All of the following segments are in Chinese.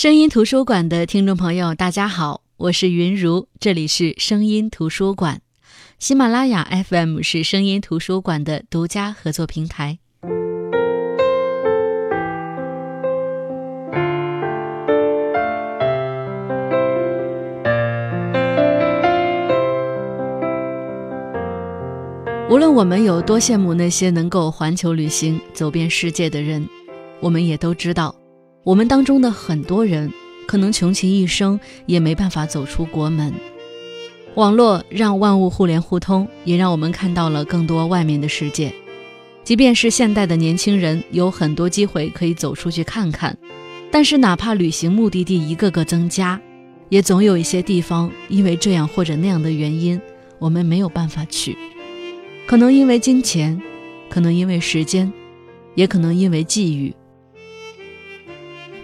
声音图书馆的听众朋友，大家好，我是云如，这里是声音图书馆。喜马拉雅 FM 是声音图书馆的独家合作平台。无论我们有多羡慕那些能够环球旅行、走遍世界的人，我们也都知道。我们当中的很多人，可能穷其一生也没办法走出国门。网络让万物互联互通，也让我们看到了更多外面的世界。即便是现代的年轻人，有很多机会可以走出去看看，但是哪怕旅行目的地一个个增加，也总有一些地方因为这样或者那样的原因，我们没有办法去。可能因为金钱，可能因为时间，也可能因为际遇。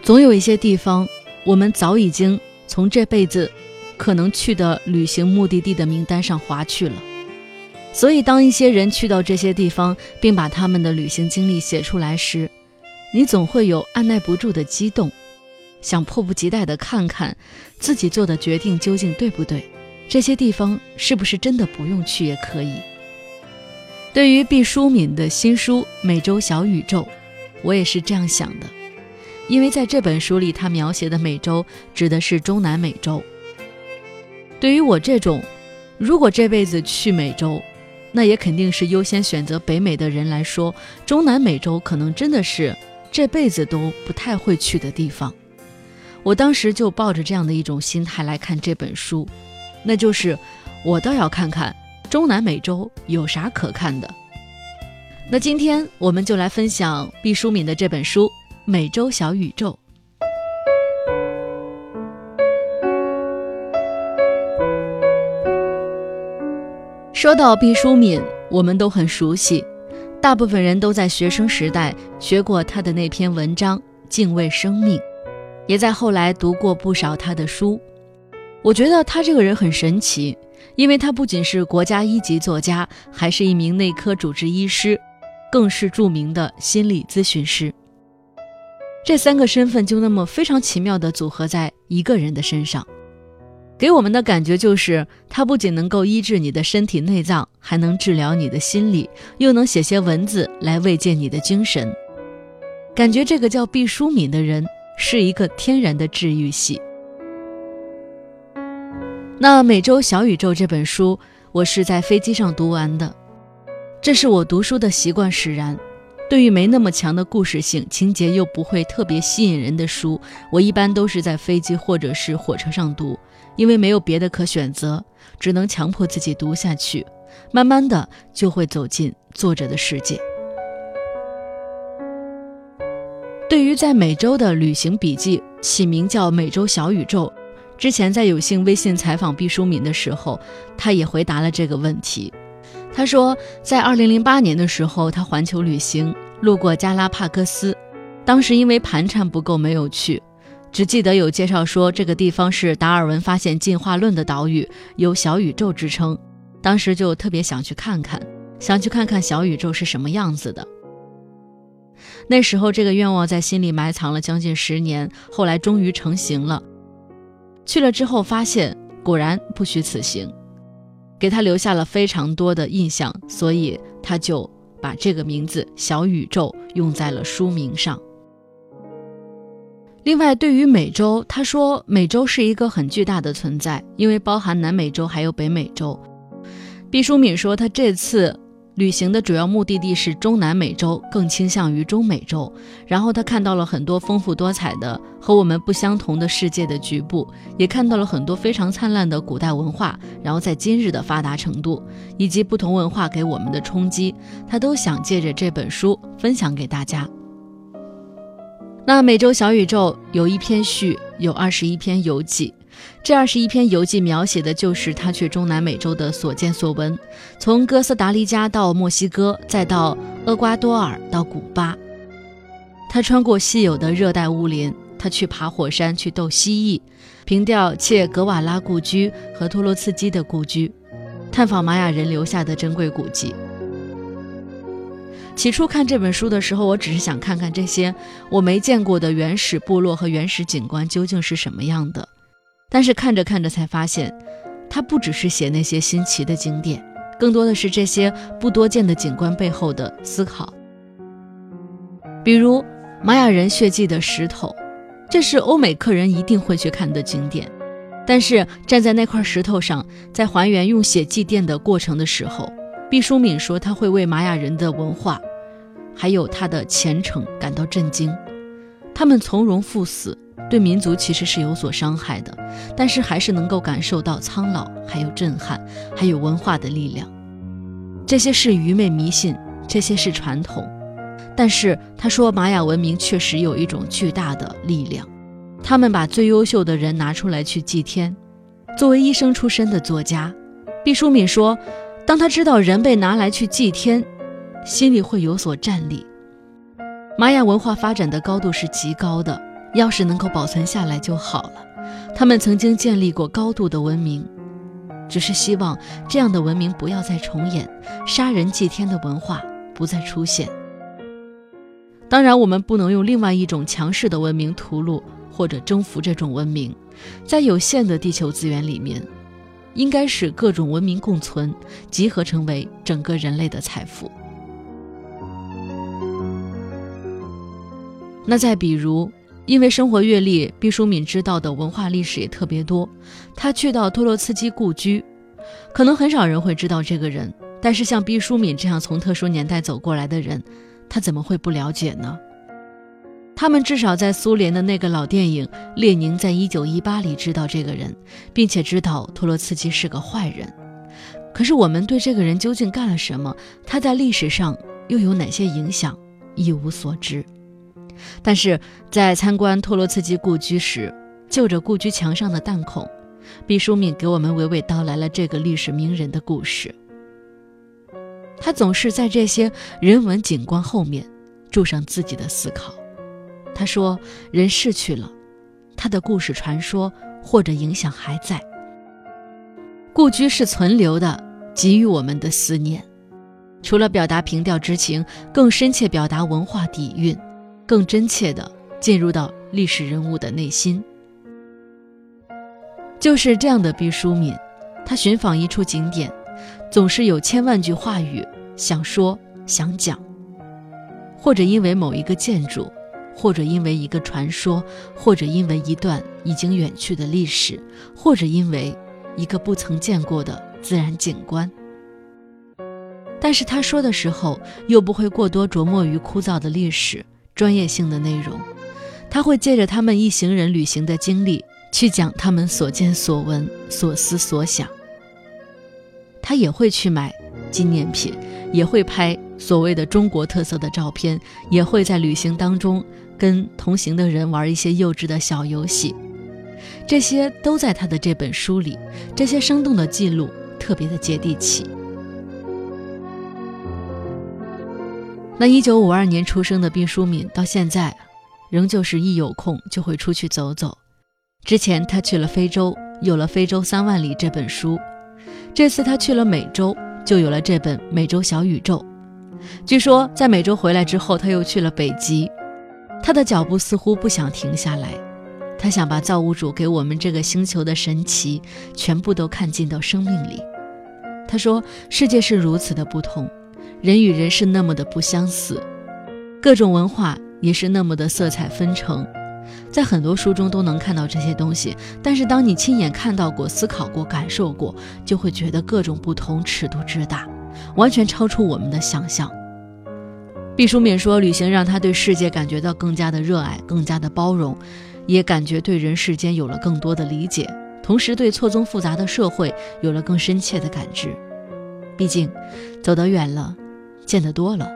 总有一些地方，我们早已经从这辈子可能去的旅行目的地的名单上划去了。所以，当一些人去到这些地方，并把他们的旅行经历写出来时，你总会有按耐不住的激动，想迫不及待地看看自己做的决定究竟对不对，这些地方是不是真的不用去也可以。对于毕淑敏的新书《美洲小宇宙》，我也是这样想的。因为在这本书里，他描写的美洲指的是中南美洲。对于我这种如果这辈子去美洲，那也肯定是优先选择北美的人来说，中南美洲可能真的是这辈子都不太会去的地方。我当时就抱着这样的一种心态来看这本书，那就是我倒要看看中南美洲有啥可看的。那今天我们就来分享毕淑敏的这本书。美洲小宇宙。说到毕淑敏，我们都很熟悉，大部分人都在学生时代学过他的那篇文章《敬畏生命》，也在后来读过不少他的书。我觉得他这个人很神奇，因为他不仅是国家一级作家，还是一名内科主治医师，更是著名的心理咨询师。这三个身份就那么非常奇妙地组合在一个人的身上，给我们的感觉就是，他不仅能够医治你的身体内脏，还能治疗你的心理，又能写些文字来慰藉你的精神。感觉这个叫毕淑敏的人是一个天然的治愈系。那《美洲小宇宙》这本书，我是在飞机上读完的，这是我读书的习惯使然。对于没那么强的故事性、情节又不会特别吸引人的书，我一般都是在飞机或者是火车上读，因为没有别的可选择，只能强迫自己读下去。慢慢的就会走进作者的世界。对于在美洲的旅行笔记，起名叫《美洲小宇宙》。之前在有幸微信采访毕淑敏的时候，他也回答了这个问题。他说，在二零零八年的时候，他环球旅行路过加拉帕戈斯，当时因为盘缠不够没有去，只记得有介绍说这个地方是达尔文发现进化论的岛屿，有小宇宙之称。当时就特别想去看看，想去看看小宇宙是什么样子的。那时候这个愿望在心里埋藏了将近十年，后来终于成型了。去了之后发现，果然不虚此行。给他留下了非常多的印象，所以他就把这个名字“小宇宙”用在了书名上。另外，对于美洲，他说美洲是一个很巨大的存在，因为包含南美洲还有北美洲。毕淑敏说，他这次。旅行的主要目的地是中南美洲，更倾向于中美洲。然后他看到了很多丰富多彩的和我们不相同的世界的局部，也看到了很多非常灿烂的古代文化。然后在今日的发达程度以及不同文化给我们的冲击，他都想借着这本书分享给大家。那美洲小宇宙有一篇序，有二十一篇游记。这二十一篇游记描写的就是他去中南美洲的所见所闻，从哥斯达黎加到墨西哥，再到厄瓜多尔到古巴。他穿过稀有的热带雾林，他去爬火山，去斗蜥蜴，凭吊切格瓦拉故居和托洛茨基的故居，探访玛雅人留下的珍贵古迹。起初看这本书的时候，我只是想看看这些我没见过的原始部落和原始景观究竟是什么样的。但是看着看着才发现，他不只是写那些新奇的景点，更多的是这些不多见的景观背后的思考。比如玛雅人血迹的石头，这是欧美客人一定会去看的景点。但是站在那块石头上，在还原用血祭奠的过程的时候，毕淑敏说他会为玛雅人的文化，还有他的虔诚感到震惊。他们从容赴死，对民族其实是有所伤害的，但是还是能够感受到苍老，还有震撼，还有文化的力量。这些是愚昧迷信，这些是传统。但是他说，玛雅文明确实有一种巨大的力量。他们把最优秀的人拿出来去祭天。作为医生出身的作家，毕淑敏说：“当他知道人被拿来去祭天，心里会有所战栗。”玛雅文化发展的高度是极高的，要是能够保存下来就好了。他们曾经建立过高度的文明，只是希望这样的文明不要再重演，杀人祭天的文化不再出现。当然，我们不能用另外一种强势的文明屠戮。或者征服这种文明，在有限的地球资源里面，应该使各种文明共存，集合成为整个人类的财富。那再比如，因为生活阅历，毕淑敏知道的文化历史也特别多。他去到托洛茨基故居，可能很少人会知道这个人，但是像毕淑敏这样从特殊年代走过来的人，他怎么会不了解呢？他们至少在苏联的那个老电影《列宁在一九一八》里知道这个人，并且知道托洛茨基是个坏人。可是我们对这个人究竟干了什么，他在历史上又有哪些影响，一无所知。但是在参观托洛茨基故居时，就着故居墙上的弹孔，毕淑敏给我们娓娓道来了这个历史名人的故事。他总是在这些人文景观后面注上自己的思考。他说：“人逝去了，他的故事、传说或者影响还在。故居是存留的，给予我们的思念。除了表达凭吊之情，更深切表达文化底蕴，更真切地进入到历史人物的内心。就是这样的毕淑敏，他寻访一处景点，总是有千万句话语想说、想讲，或者因为某一个建筑。”或者因为一个传说，或者因为一段已经远去的历史，或者因为一个不曾见过的自然景观。但是他说的时候，又不会过多琢磨于枯燥的历史、专业性的内容，他会借着他们一行人旅行的经历，去讲他们所见所闻、所思所想。他也会去买纪念品，也会拍所谓的中国特色的照片，也会在旅行当中。跟同行的人玩一些幼稚的小游戏，这些都在他的这本书里。这些生动的记录特别的接地气。那一九五二年出生的毕淑敏，到现在仍旧是一有空就会出去走走。之前他去了非洲，有了《非洲三万里》这本书；这次他去了美洲，就有了这本《美洲小宇宙》。据说在美洲回来之后，他又去了北极。他的脚步似乎不想停下来，他想把造物主给我们这个星球的神奇全部都看进到生命里。他说：“世界是如此的不同，人与人是那么的不相似，各种文化也是那么的色彩纷呈。在很多书中都能看到这些东西，但是当你亲眼看到过、思考过、感受过，就会觉得各种不同尺度之大，完全超出我们的想象。”毕淑敏说：“旅行让他对世界感觉到更加的热爱，更加的包容，也感觉对人世间有了更多的理解，同时对错综复杂的社会有了更深切的感知。毕竟，走得远了，见得多了，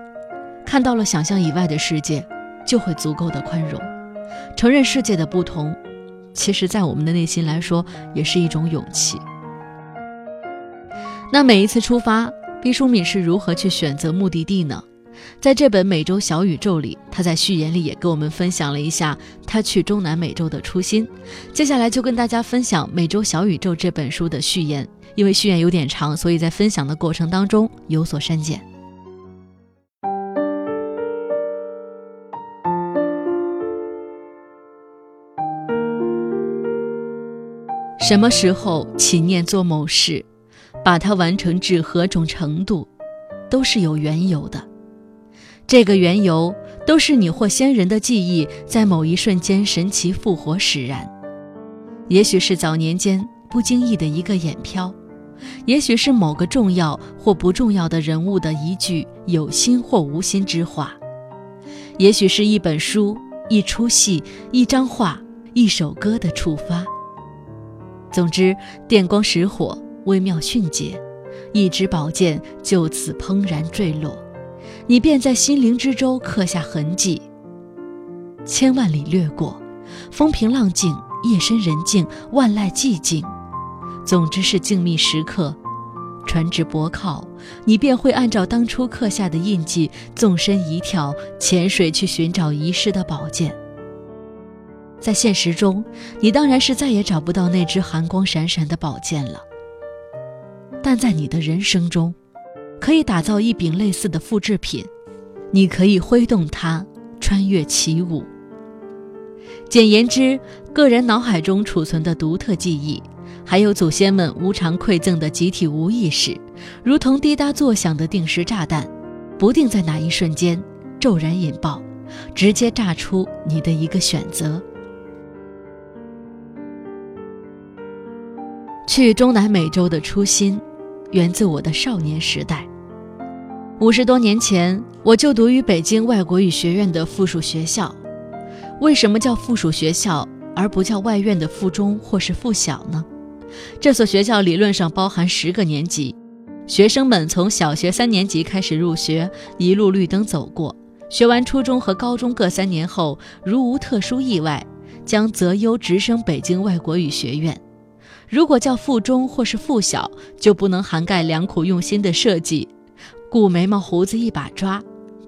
看到了想象以外的世界，就会足够的宽容，承认世界的不同。其实，在我们的内心来说，也是一种勇气。那每一次出发，毕淑敏是如何去选择目的地呢？”在这本《美洲小宇宙》里，他在序言里也跟我们分享了一下他去中南美洲的初心。接下来就跟大家分享《美洲小宇宙》这本书的序言，因为序言有点长，所以在分享的过程当中有所删减。什么时候起念做某事，把它完成至何种程度，都是有缘由的。这个缘由都是你或先人的记忆在某一瞬间神奇复活使然。也许是早年间不经意的一个眼飘，也许是某个重要或不重要的人物的一句有心或无心之话，也许是一本书、一出戏、一张画、一首歌的触发。总之，电光石火，微妙迅捷，一支宝剑就此砰然坠落，你便在心灵之舟刻下痕迹。千万里掠过，风平浪静，夜深人静，万籁寂静。总之是静谧时刻，船只泊靠，你便会按照当初刻下的印记，纵身一跳，潜水去寻找遗失的宝剑。在现实中，你当然是再也找不到那只寒光闪闪的宝剑了。但在你的人生中，可以打造一柄类似的复制品，你可以挥动它，穿越起舞。简言之，个人脑海中储存的独特记忆，还有祖先们无偿馈赠的集体无意识，如同滴答作响的定时炸弹，不定在哪一瞬间骤然引爆，直接炸出你的一个选择。去中南美洲的初心，源自我的少年时代。五十多年前，我就读于北京外国语学院的附属学校。为什么叫附属学校，而不叫外院的附中或是附小呢？这所学校理论上包含十个年级，学生们从小学三年级开始入学，一路绿灯走过，学完初中和高中各三年后，如无特殊意外，将择优直升北京外国语学院。如果叫附中或是附小，就不能涵盖良苦用心的设计，故眉毛胡子一把抓，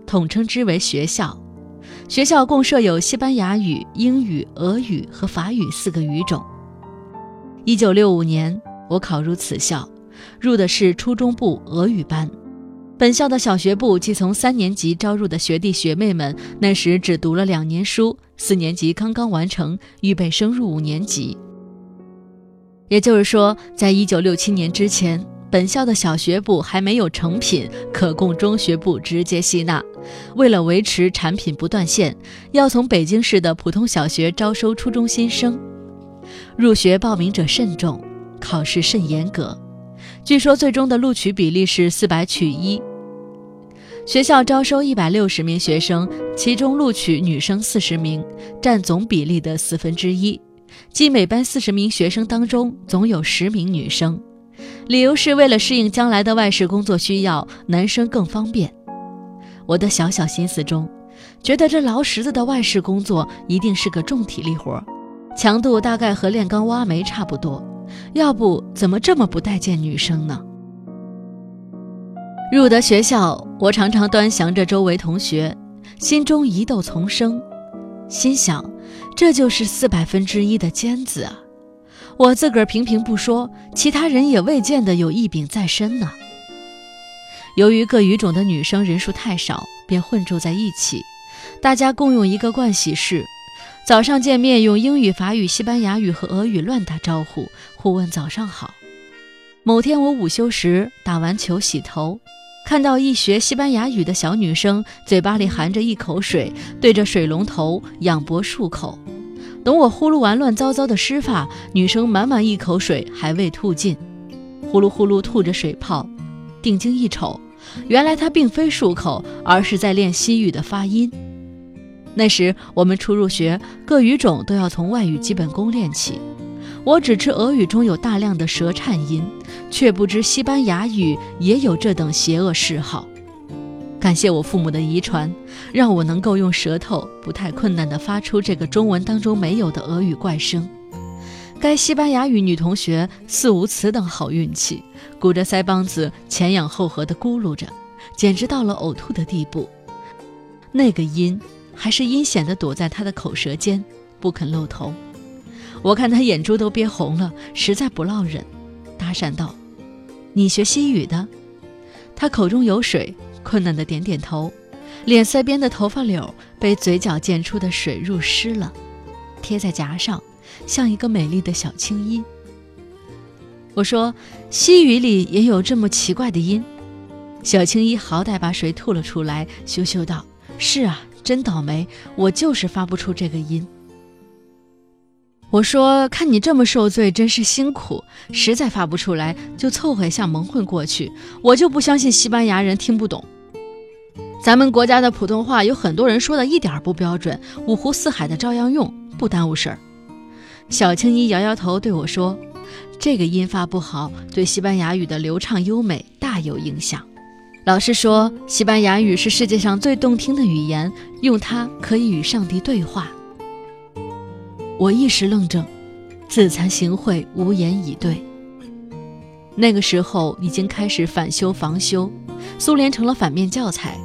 统称之为学校。学校共设有西班牙语、英语、俄语和法语四个语种。一九六五年，我考入此校，入的是初中部俄语班。本校的小学部即从三年级招入的学弟学妹们，那时只读了两年书，四年级刚刚完成，预备升入五年级。也就是说，在一九六七年之前，本校的小学部还没有成品可供中学部直接吸纳。为了维持产品不断线，要从北京市的普通小学招收初中新生，入学报名者甚众，考试甚严格。据说最终的录取比例是四百取一。学校招收一百六十名学生，其中录取女生四十名，占总比例的四分之一。即每班四十名学生当中，总有十名女生。理由是为了适应将来的外事工作需要，男生更方便。我的小小心思中，觉得这劳什子的外事工作一定是个重体力活，强度大概和炼钢挖煤差不多。要不怎么这么不待见女生呢？入得学校，我常常端详着周围同学，心中疑窦丛生，心想。这就是四百分之一的尖子啊！我自个儿平平不说，其他人也未见得有一柄在身呢。由于各语种的女生人数太少，便混住在一起，大家共用一个盥洗室。早上见面，用英语、法语、西班牙语和俄语乱打招呼，互问早上好。某天我午休时打完球洗头。看到一学西班牙语的小女生，嘴巴里含着一口水，对着水龙头仰脖漱口。等我呼噜完乱糟糟的湿发，女生满满一口水还未吐尽，呼噜呼噜吐着水泡。定睛一瞅，原来她并非漱口，而是在练西语的发音。那时我们初入学，各语种都要从外语基本功练起。我只知俄语中有大量的舌颤音，却不知西班牙语也有这等邪恶嗜好。感谢我父母的遗传，让我能够用舌头不太困难地发出这个中文当中没有的俄语怪声。该西班牙语女同学似无此等好运气，鼓着腮帮子前仰后合地咕噜着，简直到了呕吐的地步。那个音还是阴险地躲在她的口舌间，不肯露头。我看他眼珠都憋红了，实在不落忍，搭讪道：“你学西语的？”他口中有水，困难的点点头，脸腮边的头发绺被嘴角溅出的水入湿了，贴在颊上，像一个美丽的小青衣。我说：“西语里也有这么奇怪的音。”小青衣好歹把水吐了出来，羞羞道：“是啊，真倒霉，我就是发不出这个音。”我说：“看你这么受罪，真是辛苦。实在发不出来，就凑合一下蒙混过去。我就不相信西班牙人听不懂。咱们国家的普通话有很多人说的一点不标准，五湖四海的照样用，不耽误事儿。”小青衣摇摇头对我说：“这个音发不好，对西班牙语的流畅优美大有影响。老师说，西班牙语是世界上最动听的语言，用它可以与上帝对话。”我一时愣怔，自惭形秽，无言以对。那个时候已经开始反修防修，苏联成了反面教材。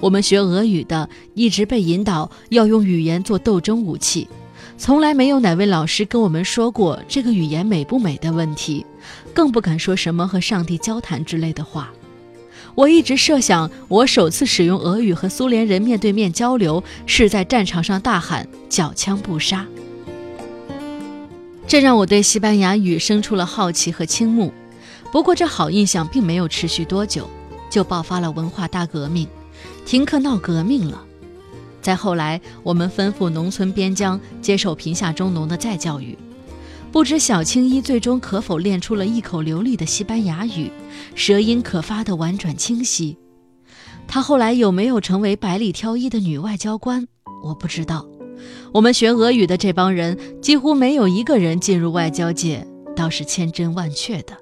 我们学俄语的一直被引导要用语言做斗争武器，从来没有哪位老师跟我们说过这个语言美不美的问题，更不敢说什么和上帝交谈之类的话。我一直设想，我首次使用俄语和苏联人面对面交流，是在战场上大喊“缴枪不杀”。这让我对西班牙语生出了好奇和倾慕。不过，这好印象并没有持续多久，就爆发了文化大革命，停课闹革命了。再后来，我们吩咐农村边疆接受贫下中农的再教育。不知小青衣最终可否练出了一口流利的西班牙语，舌音可发的婉转清晰。她后来有没有成为百里挑一的女外交官，我不知道。我们学俄语的这帮人几乎没有一个人进入外交界，倒是千真万确的。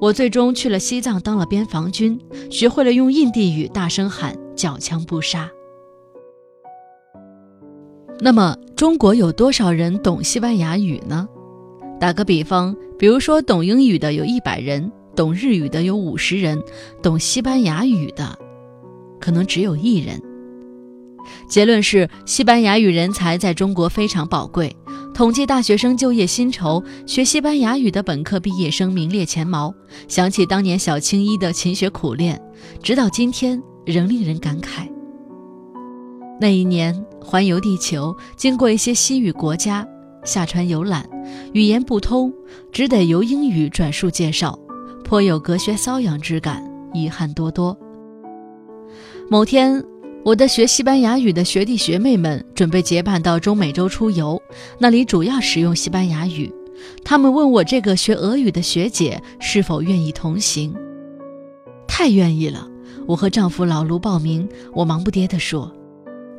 我最终去了西藏当了边防军，学会了用印地语大声喊“缴枪不杀”。那么，中国有多少人懂西班牙语呢？打个比方，比如说懂英语的有一百人，懂日语的有五十人，懂西班牙语的可能只有一人。结论是，西班牙语人才在中国非常宝贵。统计大学生就业薪酬，学西班牙语的本科毕业生名列前茅。想起当年小青衣的勤学苦练，直到今天仍令人感慨。那一年环游地球，经过一些西语国家，下船游览，语言不通，只得由英语转述介绍，颇有隔靴搔痒之感，遗憾多多。某天。我的学西班牙语的学弟学妹们准备结伴到中美洲出游，那里主要使用西班牙语。他们问我这个学俄语的学姐是否愿意同行。太愿意了！我和丈夫老卢报名。我忙不迭地说：“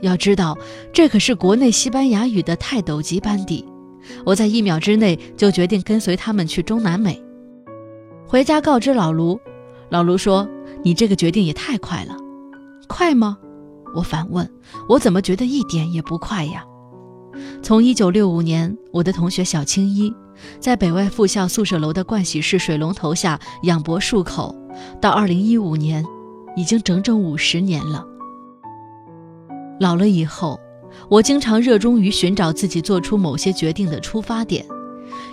要知道，这可是国内西班牙语的泰斗级班底。”我在一秒之内就决定跟随他们去中南美。回家告知老卢，老卢说：“你这个决定也太快了，快吗？”我反问：“我怎么觉得一点也不快呀？”从1965年，我的同学小青衣在北外附校宿舍楼的盥洗室水龙头下仰脖漱口，到2015年，已经整整五十年了。老了以后，我经常热衷于寻找自己做出某些决定的出发点，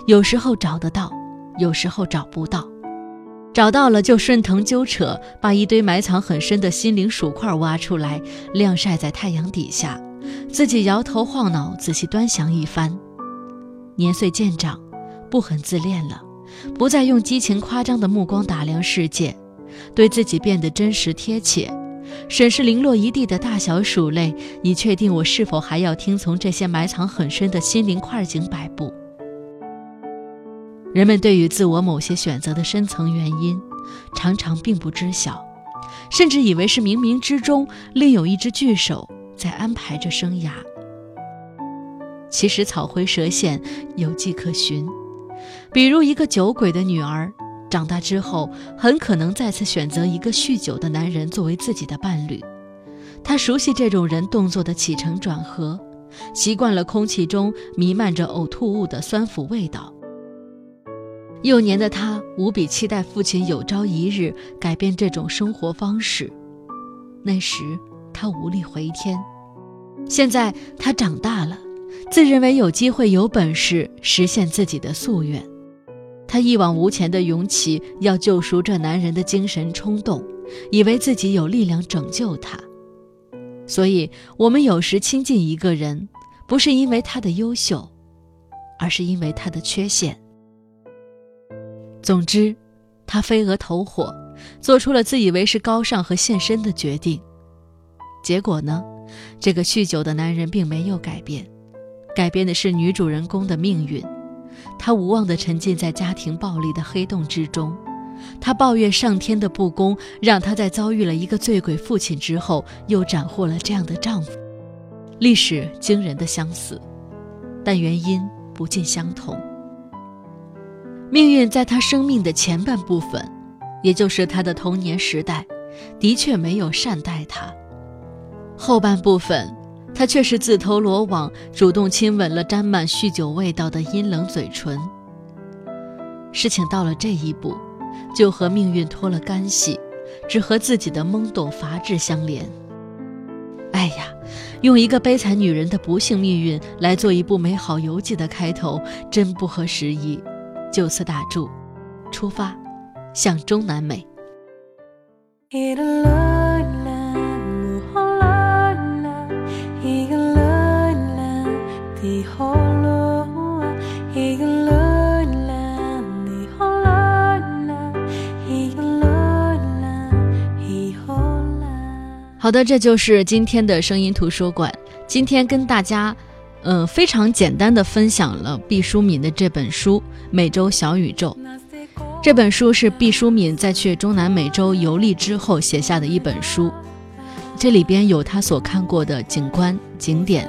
有时候找得到，有时候找不到。找到了就顺藤揪扯，把一堆埋藏很深的心灵薯块挖出来，晾晒在太阳底下，自己摇头晃脑，仔细端详一番。年岁渐长，不很自恋了，不再用激情夸张的目光打量世界，对自己变得真实贴切，审视零落一地的大小鼠类，以确定我是否还要听从这些埋藏很深的心灵块景摆布。人们对于自我某些选择的深层原因，常常并不知晓，甚至以为是冥冥之中另有一只巨手在安排着生涯。其实草灰蛇线有迹可循，比如一个酒鬼的女儿，长大之后很可能再次选择一个酗酒的男人作为自己的伴侣。她熟悉这种人动作的起承转合，习惯了空气中弥漫着呕吐物的酸腐味道。幼年的他无比期待父亲有朝一日改变这种生活方式，那时他无力回天。现在他长大了，自认为有机会、有本事实现自己的夙愿。他一往无前的勇起要救赎这男人的精神冲动，以为自己有力量拯救他。所以，我们有时亲近一个人，不是因为他的优秀，而是因为他的缺陷。总之，他飞蛾投火，做出了自以为是高尚和献身的决定。结果呢，这个酗酒的男人并没有改变，改变的是女主人公的命运。她无望地沉浸在家庭暴力的黑洞之中，她抱怨上天的不公，让她在遭遇了一个醉鬼父亲之后，又斩获了这样的丈夫。历史惊人的相似，但原因不尽相同。命运在他生命的前半部分，也就是他的童年时代，的确没有善待他。后半部分，他却是自投罗网，主动亲吻了沾满酗酒味道的阴冷嘴唇。事情到了这一步，就和命运脱了干系，只和自己的懵懂乏智相连。哎呀，用一个悲惨女人的不幸命运来做一部美好游记的开头，真不合时宜。就此打住，出发，向中南美。好的，这就是今天的声音图书馆。今天跟大家，嗯，非常简单的分享了毕淑敏的这本书《美洲小宇宙》。这本书是毕淑敏在去中南美洲游历之后写下的一本书，这里边有他所看过的景观、景点、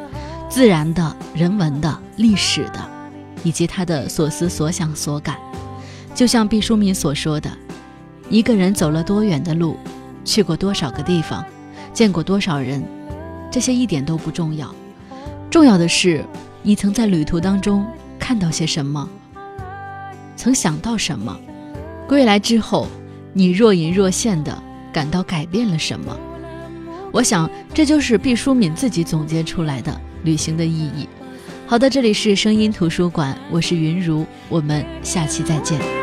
自然的、人文的、历史的，以及他的所思所想所感。就像毕淑敏所说的：“一个人走了多远的路，去过多少个地方。”见过多少人，这些一点都不重要，重要的是你曾在旅途当中看到些什么，曾想到什么，归来之后你若隐若现的感到改变了什么。我想这就是毕淑敏自己总结出来的旅行的意义。好的，这里是声音图书馆，我是云如，我们下期再见。